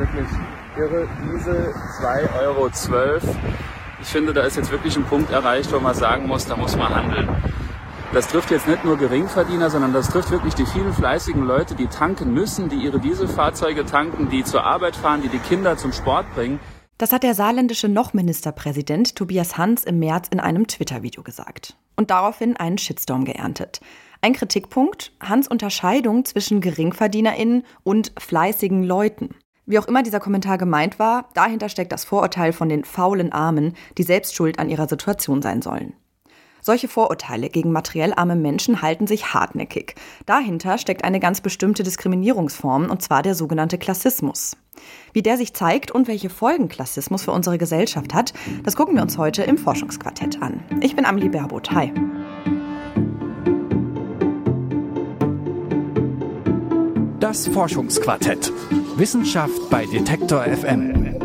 wirklich irre. Diese 2,12 Euro. Ich finde, da ist jetzt wirklich ein Punkt erreicht, wo man sagen muss, da muss man handeln. Das trifft jetzt nicht nur Geringverdiener, sondern das trifft wirklich die vielen fleißigen Leute, die tanken müssen, die ihre Dieselfahrzeuge tanken, die zur Arbeit fahren, die die Kinder zum Sport bringen. Das hat der saarländische Noch-Ministerpräsident Tobias Hans im März in einem Twitter-Video gesagt. Und daraufhin einen Shitstorm geerntet. Ein Kritikpunkt, Hans Unterscheidung zwischen GeringverdienerInnen und fleißigen Leuten. Wie auch immer dieser Kommentar gemeint war, dahinter steckt das Vorurteil von den faulen Armen, die selbst schuld an ihrer Situation sein sollen. Solche Vorurteile gegen materiell arme Menschen halten sich hartnäckig. Dahinter steckt eine ganz bestimmte Diskriminierungsform, und zwar der sogenannte Klassismus. Wie der sich zeigt und welche Folgen Klassismus für unsere Gesellschaft hat, das gucken wir uns heute im Forschungsquartett an. Ich bin Amelie Berbot. Hi. Das Forschungsquartett. Wissenschaft bei Detektor FM.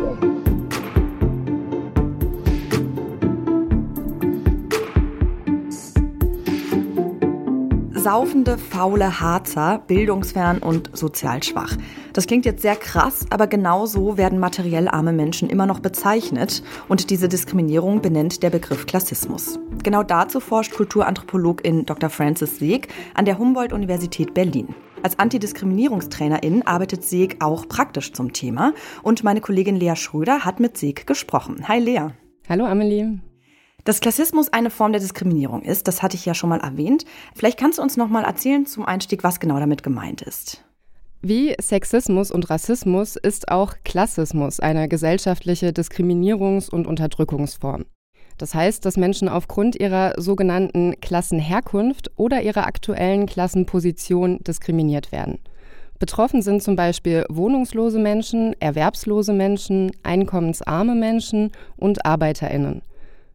saufende, faule Harzer, bildungsfern und sozial schwach. Das klingt jetzt sehr krass, aber genau so werden materiell arme Menschen immer noch bezeichnet und diese Diskriminierung benennt der Begriff Klassismus. Genau dazu forscht Kulturanthropologin Dr. Frances Seeg an der Humboldt-Universität Berlin. Als Antidiskriminierungstrainerin arbeitet Seeg auch praktisch zum Thema und meine Kollegin Lea Schröder hat mit Seeg gesprochen. Hi Lea. Hallo Amelie. Dass Klassismus eine Form der Diskriminierung ist, das hatte ich ja schon mal erwähnt. Vielleicht kannst du uns noch mal erzählen zum Einstieg, was genau damit gemeint ist. Wie Sexismus und Rassismus ist auch Klassismus eine gesellschaftliche Diskriminierungs- und Unterdrückungsform. Das heißt, dass Menschen aufgrund ihrer sogenannten Klassenherkunft oder ihrer aktuellen Klassenposition diskriminiert werden. Betroffen sind zum Beispiel wohnungslose Menschen, erwerbslose Menschen, einkommensarme Menschen und Arbeiterinnen.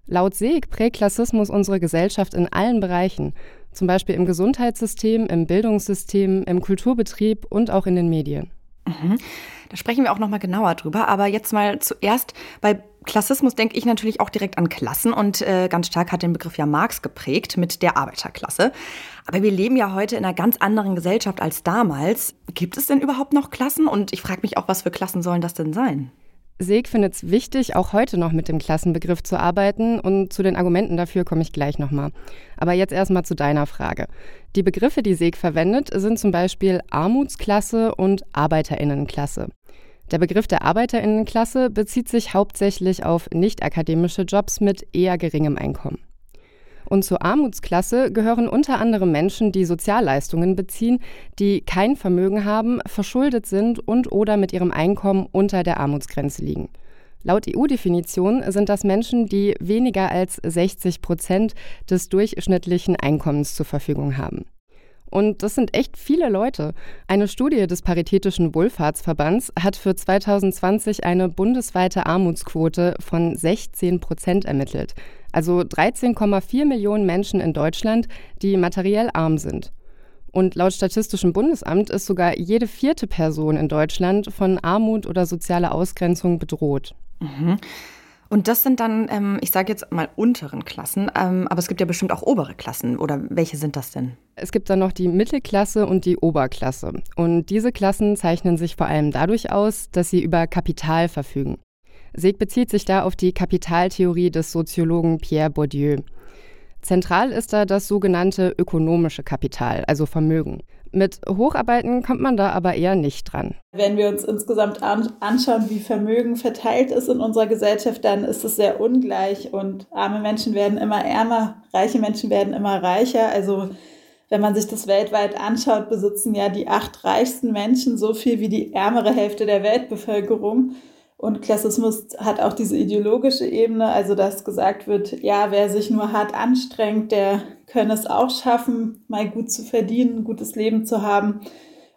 Laut Seeg prägt Klassismus unsere Gesellschaft in allen Bereichen, zum Beispiel im Gesundheitssystem, im Bildungssystem, im Kulturbetrieb und auch in den Medien. Mhm. Da sprechen wir auch noch mal genauer drüber. Aber jetzt mal zuerst bei Klassismus denke ich natürlich auch direkt an Klassen und äh, ganz stark hat den Begriff ja Marx geprägt mit der Arbeiterklasse. Aber wir leben ja heute in einer ganz anderen Gesellschaft als damals. Gibt es denn überhaupt noch Klassen? Und ich frage mich auch, was für Klassen sollen das denn sein? Seeg findet es wichtig, auch heute noch mit dem Klassenbegriff zu arbeiten und zu den Argumenten dafür komme ich gleich nochmal. Aber jetzt erstmal zu deiner Frage. Die Begriffe, die Seeg verwendet, sind zum Beispiel Armutsklasse und Arbeiterinnenklasse. Der Begriff der Arbeiterinnenklasse bezieht sich hauptsächlich auf nicht-akademische Jobs mit eher geringem Einkommen. Und zur Armutsklasse gehören unter anderem Menschen, die Sozialleistungen beziehen, die kein Vermögen haben, verschuldet sind und oder mit ihrem Einkommen unter der Armutsgrenze liegen. Laut EU-Definition sind das Menschen, die weniger als 60 Prozent des durchschnittlichen Einkommens zur Verfügung haben. Und das sind echt viele Leute. Eine Studie des Paritätischen Wohlfahrtsverbands hat für 2020 eine bundesweite Armutsquote von 16 Prozent ermittelt. Also 13,4 Millionen Menschen in Deutschland, die materiell arm sind. Und laut Statistischem Bundesamt ist sogar jede vierte Person in Deutschland von Armut oder sozialer Ausgrenzung bedroht. Mhm. Und das sind dann, ähm, ich sage jetzt mal unteren Klassen, ähm, aber es gibt ja bestimmt auch obere Klassen. Oder welche sind das denn? Es gibt dann noch die Mittelklasse und die Oberklasse. Und diese Klassen zeichnen sich vor allem dadurch aus, dass sie über Kapital verfügen. Seeg bezieht sich da auf die Kapitaltheorie des Soziologen Pierre Bourdieu. Zentral ist da das sogenannte ökonomische Kapital, also Vermögen. Mit Hocharbeiten kommt man da aber eher nicht dran. Wenn wir uns insgesamt anschauen, wie Vermögen verteilt ist in unserer Gesellschaft, dann ist es sehr ungleich und arme Menschen werden immer ärmer, reiche Menschen werden immer reicher. Also wenn man sich das weltweit anschaut, besitzen ja die acht reichsten Menschen so viel wie die ärmere Hälfte der Weltbevölkerung. Und Klassismus hat auch diese ideologische Ebene, also dass gesagt wird, ja, wer sich nur hart anstrengt, der könne es auch schaffen, mal gut zu verdienen, ein gutes Leben zu haben.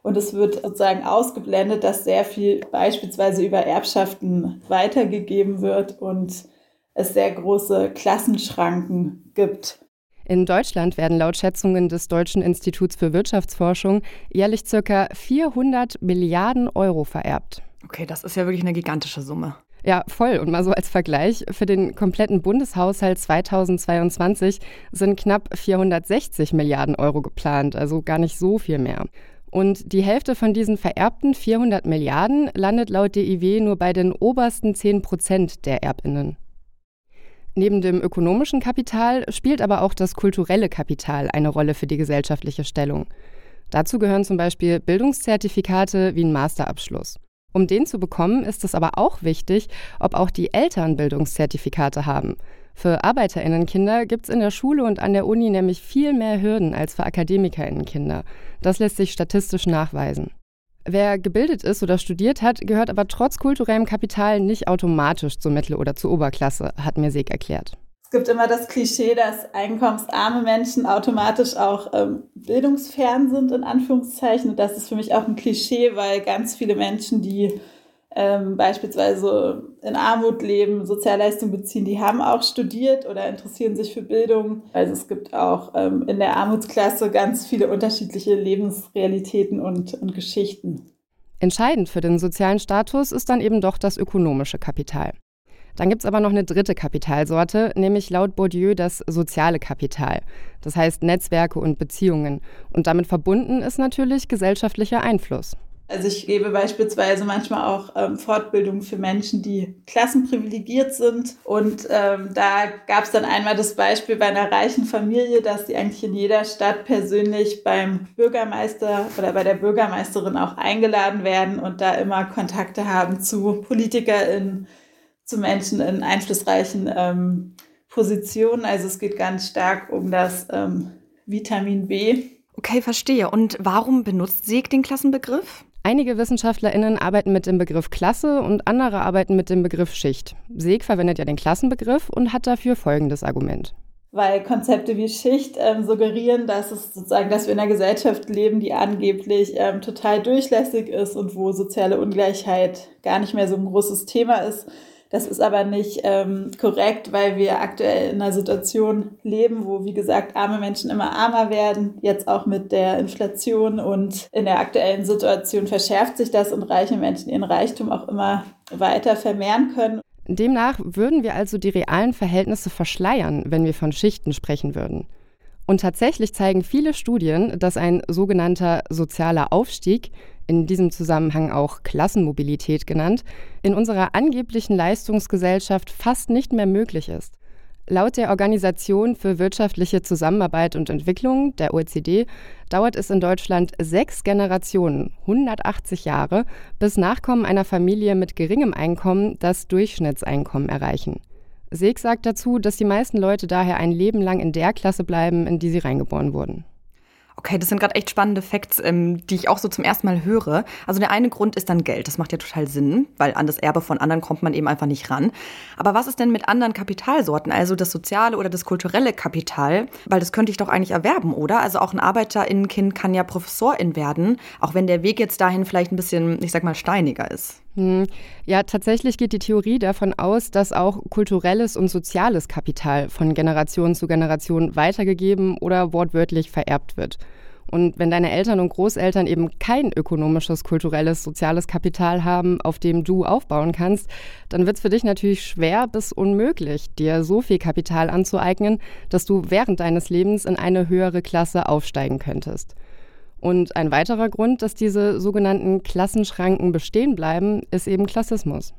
Und es wird sozusagen ausgeblendet, dass sehr viel beispielsweise über Erbschaften weitergegeben wird und es sehr große Klassenschranken gibt. In Deutschland werden laut Schätzungen des Deutschen Instituts für Wirtschaftsforschung jährlich ca. 400 Milliarden Euro vererbt. Okay, das ist ja wirklich eine gigantische Summe. Ja, voll. Und mal so als Vergleich, für den kompletten Bundeshaushalt 2022 sind knapp 460 Milliarden Euro geplant, also gar nicht so viel mehr. Und die Hälfte von diesen vererbten 400 Milliarden landet laut DIW nur bei den obersten 10 Prozent der Erbinnen. Neben dem ökonomischen Kapital spielt aber auch das kulturelle Kapital eine Rolle für die gesellschaftliche Stellung. Dazu gehören zum Beispiel Bildungszertifikate wie ein Masterabschluss. Um den zu bekommen, ist es aber auch wichtig, ob auch die Eltern Bildungszertifikate haben. Für Arbeiterinnenkinder gibt es in der Schule und an der Uni nämlich viel mehr Hürden als für Akademikerinnenkinder. Das lässt sich statistisch nachweisen. Wer gebildet ist oder studiert hat, gehört aber trotz kulturellem Kapital nicht automatisch zur Mittel- oder zur Oberklasse, hat mir Seg erklärt. Es gibt immer das Klischee, dass einkommensarme Menschen automatisch auch ähm, bildungsfern sind, in Anführungszeichen. Und das ist für mich auch ein Klischee, weil ganz viele Menschen, die ähm, beispielsweise in Armut leben, Sozialleistungen beziehen, die haben auch studiert oder interessieren sich für Bildung. Also es gibt auch ähm, in der Armutsklasse ganz viele unterschiedliche Lebensrealitäten und, und Geschichten. Entscheidend für den sozialen Status ist dann eben doch das ökonomische Kapital. Dann gibt es aber noch eine dritte Kapitalsorte, nämlich laut Bourdieu das soziale Kapital. Das heißt Netzwerke und Beziehungen. Und damit verbunden ist natürlich gesellschaftlicher Einfluss. Also ich gebe beispielsweise manchmal auch ähm, Fortbildungen für Menschen, die klassenprivilegiert sind. Und ähm, da gab es dann einmal das Beispiel bei einer reichen Familie, dass die eigentlich in jeder Stadt persönlich beim Bürgermeister oder bei der Bürgermeisterin auch eingeladen werden und da immer Kontakte haben zu PolitikerInnen, zu Menschen in einflussreichen ähm, Positionen. Also es geht ganz stark um das ähm, Vitamin B. Okay, verstehe. Und warum benutzt Sieg den Klassenbegriff? Einige WissenschaftlerInnen arbeiten mit dem Begriff Klasse und andere arbeiten mit dem Begriff Schicht. Seeg verwendet ja den Klassenbegriff und hat dafür folgendes Argument. Weil Konzepte wie Schicht ähm, suggerieren, dass es sozusagen, dass wir in einer Gesellschaft leben, die angeblich ähm, total durchlässig ist und wo soziale Ungleichheit gar nicht mehr so ein großes Thema ist. Das ist aber nicht ähm, korrekt, weil wir aktuell in einer Situation leben, wo, wie gesagt, arme Menschen immer armer werden, jetzt auch mit der Inflation und in der aktuellen Situation verschärft sich das und reiche Menschen ihren Reichtum auch immer weiter vermehren können. Demnach würden wir also die realen Verhältnisse verschleiern, wenn wir von Schichten sprechen würden. Und tatsächlich zeigen viele Studien, dass ein sogenannter sozialer Aufstieg in diesem Zusammenhang auch Klassenmobilität genannt, in unserer angeblichen Leistungsgesellschaft fast nicht mehr möglich ist. Laut der Organisation für wirtschaftliche Zusammenarbeit und Entwicklung, der OECD, dauert es in Deutschland sechs Generationen, 180 Jahre, bis Nachkommen einer Familie mit geringem Einkommen das Durchschnittseinkommen erreichen. Seeg sagt dazu, dass die meisten Leute daher ein Leben lang in der Klasse bleiben, in die sie reingeboren wurden. Okay, das sind gerade echt spannende Facts, ähm, die ich auch so zum ersten Mal höre. Also der eine Grund ist dann Geld. Das macht ja total Sinn, weil an das Erbe von anderen kommt man eben einfach nicht ran. Aber was ist denn mit anderen Kapitalsorten, also das soziale oder das kulturelle Kapital? Weil das könnte ich doch eigentlich erwerben, oder? Also auch ein Arbeiterinnenkind kann ja Professorin werden, auch wenn der Weg jetzt dahin vielleicht ein bisschen, ich sag mal, steiniger ist. Hm. Ja, tatsächlich geht die Theorie davon aus, dass auch kulturelles und soziales Kapital von Generation zu Generation weitergegeben oder wortwörtlich vererbt wird. Und wenn deine Eltern und Großeltern eben kein ökonomisches, kulturelles, soziales Kapital haben, auf dem du aufbauen kannst, dann wird es für dich natürlich schwer bis unmöglich, dir so viel Kapital anzueignen, dass du während deines Lebens in eine höhere Klasse aufsteigen könntest. Und ein weiterer Grund, dass diese sogenannten Klassenschranken bestehen bleiben, ist eben Klassismus.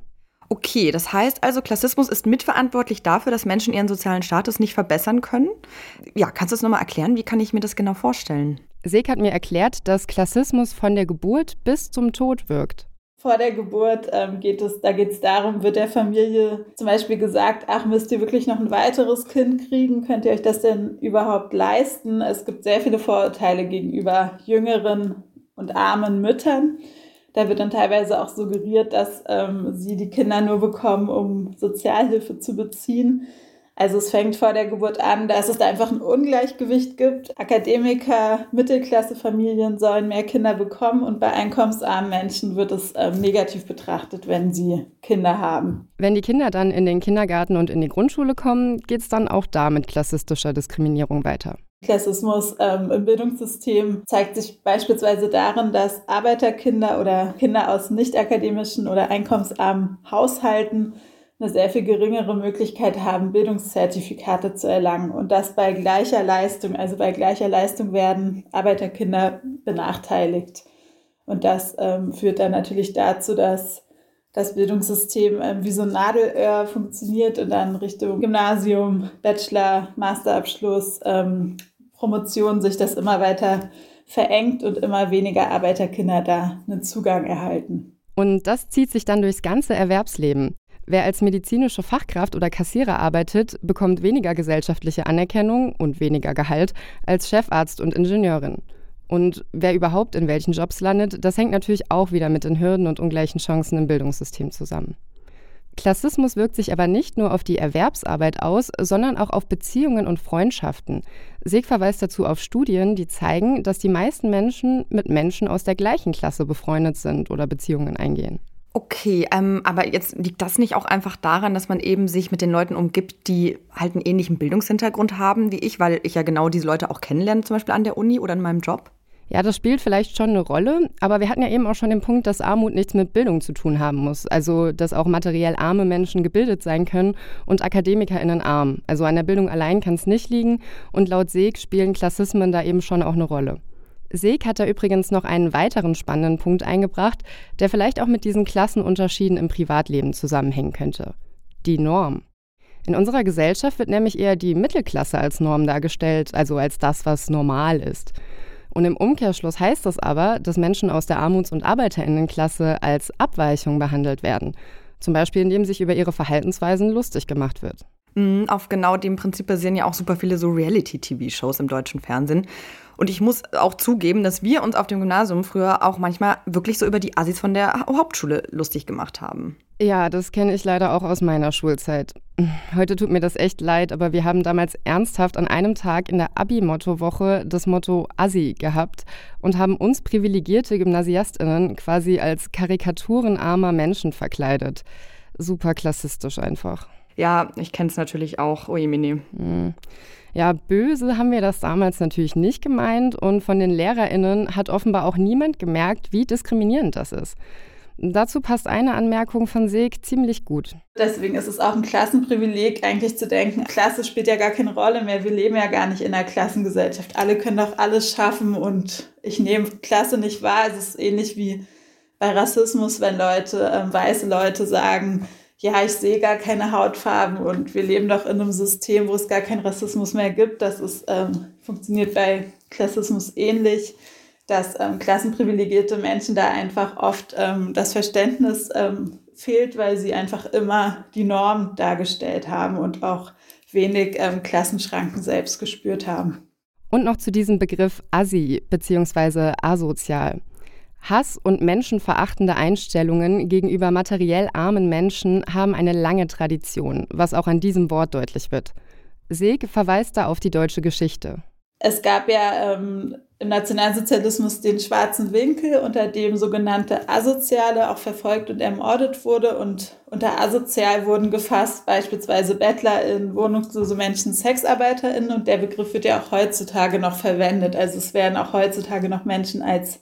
Okay, das heißt also, Klassismus ist mitverantwortlich dafür, dass Menschen ihren sozialen Status nicht verbessern können? Ja, kannst du das nochmal erklären? Wie kann ich mir das genau vorstellen? Seek hat mir erklärt, dass Klassismus von der Geburt bis zum Tod wirkt vor der Geburt ähm, geht es, da geht es darum, wird der Familie zum Beispiel gesagt, ach, müsst ihr wirklich noch ein weiteres Kind kriegen? Könnt ihr euch das denn überhaupt leisten? Es gibt sehr viele Vorurteile gegenüber jüngeren und armen Müttern. Da wird dann teilweise auch suggeriert, dass ähm, sie die Kinder nur bekommen, um Sozialhilfe zu beziehen. Also es fängt vor der Geburt an, dass es da einfach ein Ungleichgewicht gibt. Akademiker, Mittelklassefamilien sollen mehr Kinder bekommen und bei einkommensarmen Menschen wird es ähm, negativ betrachtet, wenn sie Kinder haben. Wenn die Kinder dann in den Kindergarten und in die Grundschule kommen, geht es dann auch da mit klassistischer Diskriminierung weiter. Klassismus ähm, im Bildungssystem zeigt sich beispielsweise darin, dass Arbeiterkinder oder Kinder aus nicht akademischen oder einkommensarmen Haushalten eine sehr viel geringere Möglichkeit haben, Bildungszertifikate zu erlangen. Und das bei gleicher Leistung. Also bei gleicher Leistung werden Arbeiterkinder benachteiligt. Und das ähm, führt dann natürlich dazu, dass das Bildungssystem ähm, wie so ein Nadelöhr funktioniert und dann Richtung Gymnasium, Bachelor, Masterabschluss, ähm, Promotion sich das immer weiter verengt und immer weniger Arbeiterkinder da einen Zugang erhalten. Und das zieht sich dann durchs ganze Erwerbsleben. Wer als medizinische Fachkraft oder Kassierer arbeitet, bekommt weniger gesellschaftliche Anerkennung und weniger Gehalt als Chefarzt und Ingenieurin. Und wer überhaupt in welchen Jobs landet, das hängt natürlich auch wieder mit den Hürden und ungleichen Chancen im Bildungssystem zusammen. Klassismus wirkt sich aber nicht nur auf die Erwerbsarbeit aus, sondern auch auf Beziehungen und Freundschaften. Seg verweist dazu auf Studien, die zeigen, dass die meisten Menschen mit Menschen aus der gleichen Klasse befreundet sind oder Beziehungen eingehen. Okay, ähm, aber jetzt liegt das nicht auch einfach daran, dass man eben sich mit den Leuten umgibt, die halt einen ähnlichen Bildungshintergrund haben wie ich, weil ich ja genau diese Leute auch kennenlerne, zum Beispiel an der Uni oder in meinem Job? Ja, das spielt vielleicht schon eine Rolle, aber wir hatten ja eben auch schon den Punkt, dass Armut nichts mit Bildung zu tun haben muss. Also, dass auch materiell arme Menschen gebildet sein können und AkademikerInnen arm. Also an der Bildung allein kann es nicht liegen und laut Seeg spielen Klassismen da eben schon auch eine Rolle. Seeg hat da übrigens noch einen weiteren spannenden Punkt eingebracht, der vielleicht auch mit diesen Klassenunterschieden im Privatleben zusammenhängen könnte. Die Norm. In unserer Gesellschaft wird nämlich eher die Mittelklasse als Norm dargestellt, also als das, was normal ist. Und im Umkehrschluss heißt das aber, dass Menschen aus der Armuts- und Arbeiterinnenklasse als Abweichung behandelt werden. Zum Beispiel, indem sich über ihre Verhaltensweisen lustig gemacht wird. Mhm, auf genau dem Prinzip basieren ja auch super viele so Reality-TV-Shows im deutschen Fernsehen. Und ich muss auch zugeben, dass wir uns auf dem Gymnasium früher auch manchmal wirklich so über die Assis von der Hauptschule lustig gemacht haben. Ja, das kenne ich leider auch aus meiner Schulzeit. Heute tut mir das echt leid, aber wir haben damals ernsthaft an einem Tag in der Abi-Motto-Woche das Motto Assi gehabt und haben uns privilegierte GymnasiastInnen quasi als karikaturenarmer Menschen verkleidet. Super klassistisch einfach. Ja, ich kenne es natürlich auch. Oje, mhm. Ja, böse haben wir das damals natürlich nicht gemeint und von den LehrerInnen hat offenbar auch niemand gemerkt, wie diskriminierend das ist. Dazu passt eine Anmerkung von Seg ziemlich gut. Deswegen ist es auch ein Klassenprivileg, eigentlich zu denken, Klasse spielt ja gar keine Rolle mehr. Wir leben ja gar nicht in einer Klassengesellschaft. Alle können doch alles schaffen und ich nehme Klasse nicht wahr. Es ist ähnlich wie bei Rassismus, wenn Leute, äh, weiße Leute sagen, ja, ich sehe gar keine Hautfarben und wir leben doch in einem System, wo es gar keinen Rassismus mehr gibt. Das ist, ähm, funktioniert bei Klassismus ähnlich dass ähm, klassenprivilegierte Menschen da einfach oft ähm, das Verständnis ähm, fehlt, weil sie einfach immer die Norm dargestellt haben und auch wenig ähm, Klassenschranken selbst gespürt haben. Und noch zu diesem Begriff Assi bzw. asozial. Hass und menschenverachtende Einstellungen gegenüber materiell armen Menschen haben eine lange Tradition, was auch an diesem Wort deutlich wird. Seeg verweist da auf die deutsche Geschichte. Es gab ja ähm, im Nationalsozialismus den schwarzen Winkel, unter dem sogenannte Asoziale auch verfolgt und ermordet wurde. Und unter asozial wurden gefasst beispielsweise BettlerInnen, wohnungslose Menschen, SexarbeiterInnen. Und der Begriff wird ja auch heutzutage noch verwendet. Also es werden auch heutzutage noch Menschen als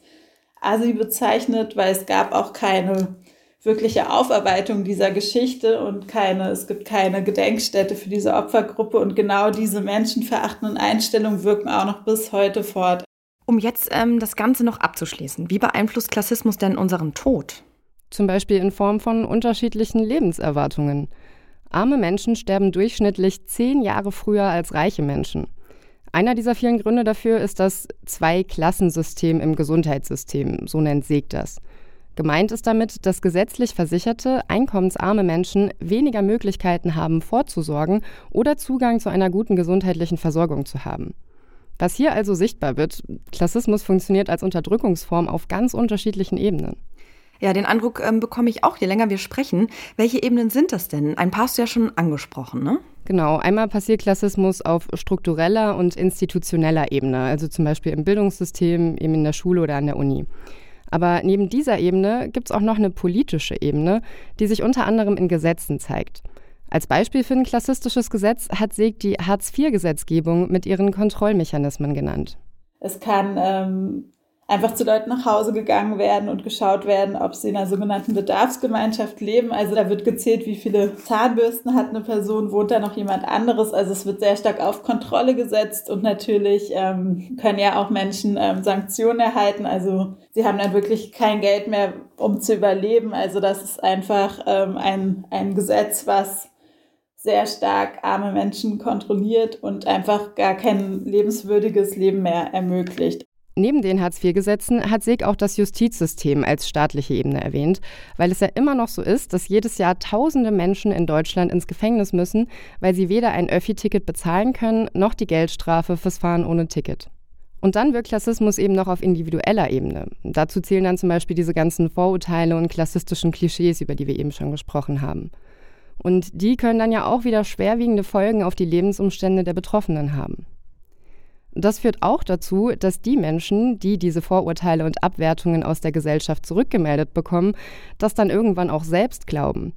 Asi bezeichnet, weil es gab auch keine wirkliche Aufarbeitung dieser Geschichte und keine, es gibt keine Gedenkstätte für diese Opfergruppe und genau diese menschenverachtenden Einstellungen wirken auch noch bis heute fort. Um jetzt ähm, das Ganze noch abzuschließen, wie beeinflusst Klassismus denn unseren Tod? Zum Beispiel in Form von unterschiedlichen Lebenserwartungen. Arme Menschen sterben durchschnittlich zehn Jahre früher als reiche Menschen. Einer dieser vielen Gründe dafür ist das Zwei-Klassensystem im Gesundheitssystem, so nennt Seg das. Gemeint ist damit, dass gesetzlich versicherte, einkommensarme Menschen weniger Möglichkeiten haben, vorzusorgen oder Zugang zu einer guten gesundheitlichen Versorgung zu haben. Was hier also sichtbar wird, Klassismus funktioniert als Unterdrückungsform auf ganz unterschiedlichen Ebenen. Ja, den Eindruck ähm, bekomme ich auch, je länger wir sprechen. Welche Ebenen sind das denn? Ein paar hast du ja schon angesprochen, ne? Genau, einmal passiert Klassismus auf struktureller und institutioneller Ebene, also zum Beispiel im Bildungssystem, eben in der Schule oder an der Uni. Aber neben dieser Ebene gibt es auch noch eine politische Ebene, die sich unter anderem in Gesetzen zeigt. Als Beispiel für ein klassistisches Gesetz hat Seg die Hartz-IV-Gesetzgebung mit ihren Kontrollmechanismen genannt. Es kann ähm, einfach zu Leuten nach Hause gegangen werden und geschaut werden, ob sie in einer sogenannten Bedarfsgemeinschaft leben. Also da wird gezählt, wie viele Zahnbürsten hat eine Person, wohnt da noch jemand anderes. Also es wird sehr stark auf Kontrolle gesetzt und natürlich ähm, können ja auch Menschen ähm, Sanktionen erhalten. Also sie haben dann wirklich kein Geld mehr, um zu überleben. Also das ist einfach ähm, ein, ein Gesetz, was sehr stark arme Menschen kontrolliert und einfach gar kein lebenswürdiges Leben mehr ermöglicht. Neben den Hartz-IV-Gesetzen hat Seeg auch das Justizsystem als staatliche Ebene erwähnt, weil es ja immer noch so ist, dass jedes Jahr tausende Menschen in Deutschland ins Gefängnis müssen, weil sie weder ein Öffi-Ticket bezahlen können, noch die Geldstrafe fürs Fahren ohne Ticket. Und dann wirkt Klassismus eben noch auf individueller Ebene. Dazu zählen dann zum Beispiel diese ganzen Vorurteile und klassistischen Klischees, über die wir eben schon gesprochen haben. Und die können dann ja auch wieder schwerwiegende Folgen auf die Lebensumstände der Betroffenen haben. Das führt auch dazu, dass die Menschen, die diese Vorurteile und Abwertungen aus der Gesellschaft zurückgemeldet bekommen, das dann irgendwann auch selbst glauben.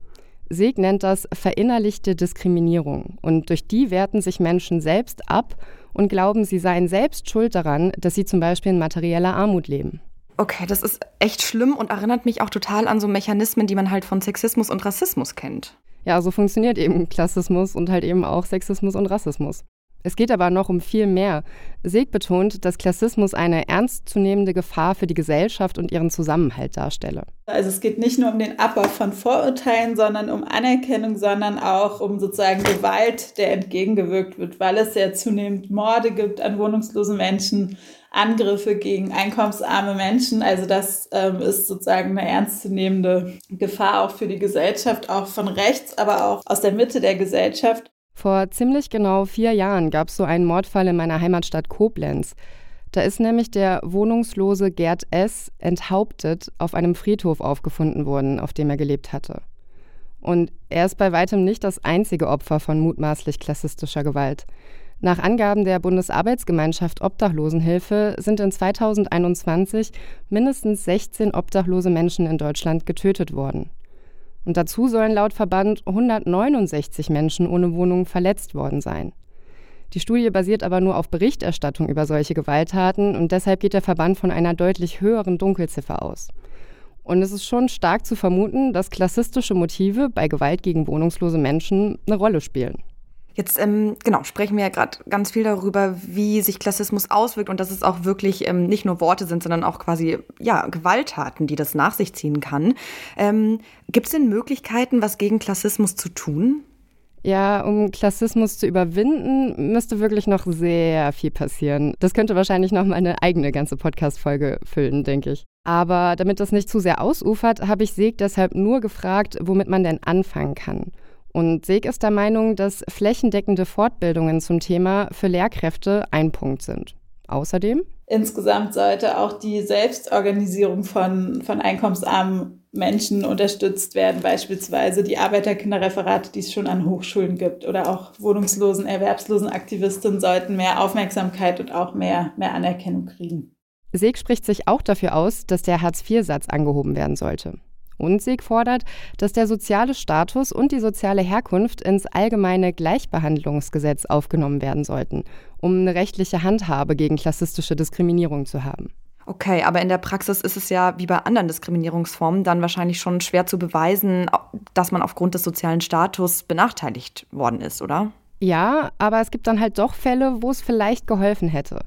Seeg nennt das verinnerlichte Diskriminierung und durch die werten sich Menschen selbst ab und glauben, sie seien selbst schuld daran, dass sie zum Beispiel in materieller Armut leben. Okay, das ist echt schlimm und erinnert mich auch total an so Mechanismen, die man halt von Sexismus und Rassismus kennt. Ja, so funktioniert eben Klassismus und halt eben auch Sexismus und Rassismus. Es geht aber noch um viel mehr. Seeg betont, dass Klassismus eine ernstzunehmende Gefahr für die Gesellschaft und ihren Zusammenhalt darstelle. Also es geht nicht nur um den Abbau von Vorurteilen, sondern um Anerkennung, sondern auch um sozusagen Gewalt, der entgegengewirkt wird, weil es ja zunehmend Morde gibt an wohnungslosen Menschen, Angriffe gegen einkommensarme Menschen. Also das ähm, ist sozusagen eine ernstzunehmende Gefahr auch für die Gesellschaft, auch von rechts, aber auch aus der Mitte der Gesellschaft. Vor ziemlich genau vier Jahren gab es so einen Mordfall in meiner Heimatstadt Koblenz. Da ist nämlich der wohnungslose Gerd S. enthauptet auf einem Friedhof aufgefunden worden, auf dem er gelebt hatte. Und er ist bei weitem nicht das einzige Opfer von mutmaßlich klassistischer Gewalt. Nach Angaben der Bundesarbeitsgemeinschaft Obdachlosenhilfe sind in 2021 mindestens 16 obdachlose Menschen in Deutschland getötet worden. Und dazu sollen laut Verband 169 Menschen ohne Wohnung verletzt worden sein. Die Studie basiert aber nur auf Berichterstattung über solche Gewalttaten und deshalb geht der Verband von einer deutlich höheren Dunkelziffer aus. Und es ist schon stark zu vermuten, dass klassistische Motive bei Gewalt gegen wohnungslose Menschen eine Rolle spielen. Jetzt ähm, genau sprechen wir ja gerade ganz viel darüber, wie sich Klassismus auswirkt und dass es auch wirklich ähm, nicht nur Worte sind, sondern auch quasi ja Gewalttaten, die das nach sich ziehen kann. Ähm, Gibt es denn Möglichkeiten, was gegen Klassismus zu tun? Ja, um Klassismus zu überwinden, müsste wirklich noch sehr viel passieren. Das könnte wahrscheinlich noch mal eine eigene ganze Podcast-Folge füllen, denke ich. Aber damit das nicht zu sehr ausufert, habe ich Seg deshalb nur gefragt, womit man denn anfangen kann. Und Seg ist der Meinung, dass flächendeckende Fortbildungen zum Thema für Lehrkräfte ein Punkt sind. Außerdem? Insgesamt sollte auch die Selbstorganisierung von, von einkommensarmen Menschen unterstützt werden, beispielsweise die Arbeiterkinderreferate, die es schon an Hochschulen gibt, oder auch wohnungslosen, erwerbslosen Aktivistinnen sollten mehr Aufmerksamkeit und auch mehr, mehr Anerkennung kriegen. Seg spricht sich auch dafür aus, dass der Hartz-IV-Satz angehoben werden sollte. Unzig fordert, dass der soziale Status und die soziale Herkunft ins allgemeine Gleichbehandlungsgesetz aufgenommen werden sollten, um eine rechtliche Handhabe gegen klassistische Diskriminierung zu haben. Okay, aber in der Praxis ist es ja wie bei anderen Diskriminierungsformen dann wahrscheinlich schon schwer zu beweisen, dass man aufgrund des sozialen Status benachteiligt worden ist, oder? Ja, aber es gibt dann halt doch Fälle, wo es vielleicht geholfen hätte.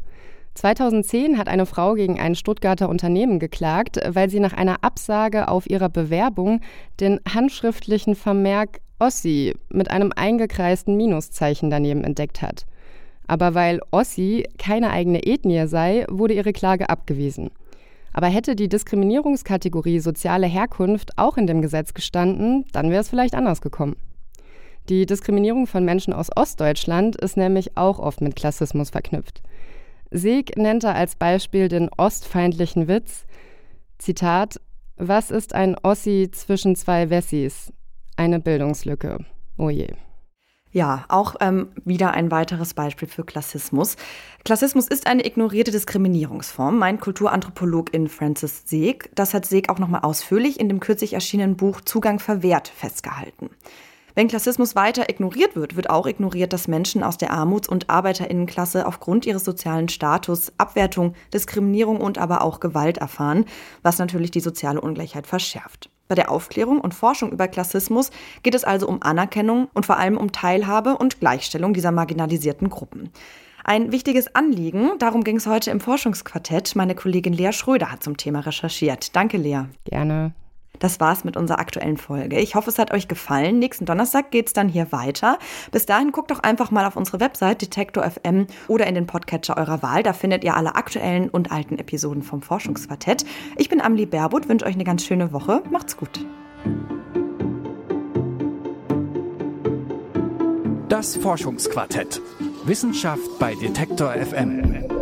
2010 hat eine Frau gegen ein Stuttgarter Unternehmen geklagt, weil sie nach einer Absage auf ihrer Bewerbung den handschriftlichen Vermerk Ossi mit einem eingekreisten Minuszeichen daneben entdeckt hat. Aber weil Ossi keine eigene Ethnie sei, wurde ihre Klage abgewiesen. Aber hätte die Diskriminierungskategorie soziale Herkunft auch in dem Gesetz gestanden, dann wäre es vielleicht anders gekommen. Die Diskriminierung von Menschen aus Ostdeutschland ist nämlich auch oft mit Klassismus verknüpft. Sieg nennt er als Beispiel den ostfeindlichen Witz. Zitat: Was ist ein Ossi zwischen zwei Wessis? Eine Bildungslücke. Oh je. Ja, auch ähm, wieder ein weiteres Beispiel für Klassismus. Klassismus ist eine ignorierte Diskriminierungsform, meint Kulturanthropologin Francis Seeg. Das hat Seeg auch nochmal ausführlich in dem kürzlich erschienenen Buch Zugang verwehrt festgehalten. Wenn Klassismus weiter ignoriert wird, wird auch ignoriert, dass Menschen aus der Armuts- und Arbeiterinnenklasse aufgrund ihres sozialen Status Abwertung, Diskriminierung und aber auch Gewalt erfahren, was natürlich die soziale Ungleichheit verschärft. Bei der Aufklärung und Forschung über Klassismus geht es also um Anerkennung und vor allem um Teilhabe und Gleichstellung dieser marginalisierten Gruppen. Ein wichtiges Anliegen, darum ging es heute im Forschungsquartett. Meine Kollegin Lea Schröder hat zum Thema recherchiert. Danke, Lea. Gerne. Das war's mit unserer aktuellen Folge. Ich hoffe, es hat euch gefallen. Nächsten Donnerstag geht's dann hier weiter. Bis dahin guckt doch einfach mal auf unsere Website Detektor FM oder in den Podcatcher eurer Wahl. Da findet ihr alle aktuellen und alten Episoden vom Forschungsquartett. Ich bin Amli Berbut, wünsche euch eine ganz schöne Woche. Macht's gut. Das Forschungsquartett. Wissenschaft bei Detektor FM.